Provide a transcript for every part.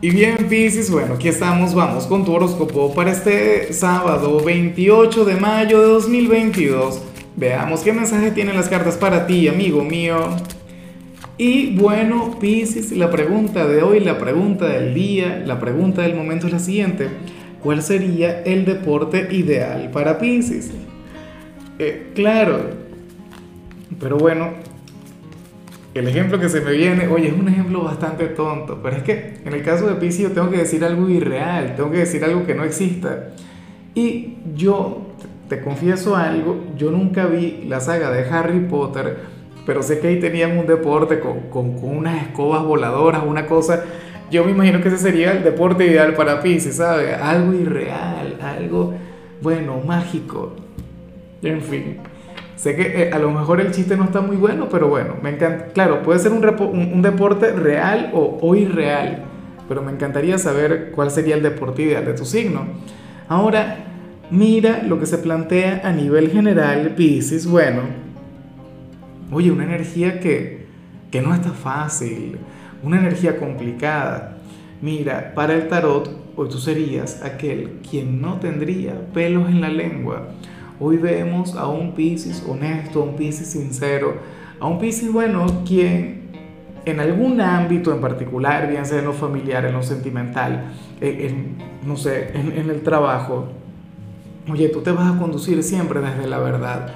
Y bien, Pisces, bueno, aquí estamos, vamos con tu horóscopo para este sábado 28 de mayo de 2022. Veamos qué mensaje tienen las cartas para ti, amigo mío. Y bueno, Pisces, la pregunta de hoy, la pregunta del día, la pregunta del momento es la siguiente. ¿Cuál sería el deporte ideal para Pisces? Eh, claro, pero bueno, el ejemplo que se me viene, oye, es un ejemplo bastante tonto, pero es que en el caso de Pisces yo tengo que decir algo irreal, tengo que decir algo que no exista. Y yo, te confieso algo, yo nunca vi la saga de Harry Potter, pero sé que ahí tenían un deporte con, unas escobas voladoras, una cosa, yo me imagino que ese sería el deporte ideal para Pisces, ¿sabes? Algo irreal, algo, bueno, mágico. En fin. Sé que eh, a lo mejor el chiste no está muy bueno, pero bueno, me encanta. Claro, puede ser un, un, deporte real o, o, irreal, pero me encantaría saber cuál sería el deporte ideal de tu signo. Ahora, mira lo que se plantea a nivel general, Pisces. Bueno, oye, una energía que, que no está fácil, una energía complicada. Mira, para el tarot, hoy tú serías aquel quien no tendría pelos en la lengua Hoy vemos a un Pisces honesto, a un Pisces sincero, a un Pisces bueno, quien en algún ámbito en particular, bien sea en lo familiar, en lo sentimental, en, no sé, en, el trabajo, oye, tú te vas a conducir siempre desde la verdad,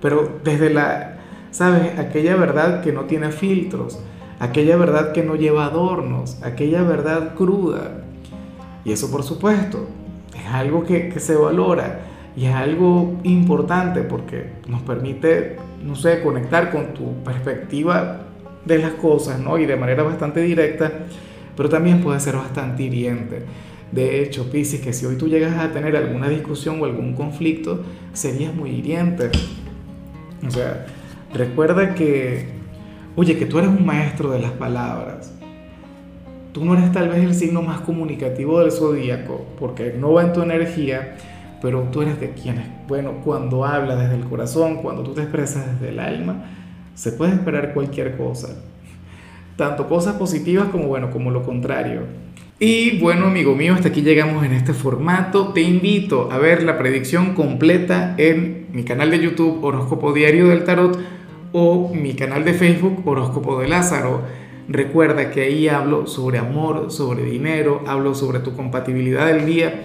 pero desde la, ¿sabes? Aquella verdad que no tiene filtros, aquella verdad que no lleva adornos, aquella verdad cruda. Y eso por supuesto es algo que, que se valora. Y es algo importante porque nos permite, no sé, conectar con tu perspectiva de las cosas, ¿no? Y de manera bastante directa, pero también puede ser bastante hiriente. De hecho, Pisces, que si hoy tú llegas a tener alguna discusión o algún conflicto, serías muy hiriente. O sea, recuerda que, oye, que tú eres un maestro de las palabras. Tú no eres tal vez el signo más comunicativo del zodíaco, porque no va en tu energía, pero tú eres de quienes, bueno, cuando habla desde el corazón, cuando tú te expresas desde el alma, se puede esperar cualquier cosa, tanto cosas positivas como, bueno, como lo contrario. Y bueno, amigo mío, hasta aquí llegamos en este formato. Te invito a ver la predicción completa en mi canal de YouTube Horóscopo Diario del Tarot o mi canal de Facebook Horóscopo de Lázaro. Recuerda que ahí hablo sobre amor, sobre dinero, hablo sobre tu compatibilidad del día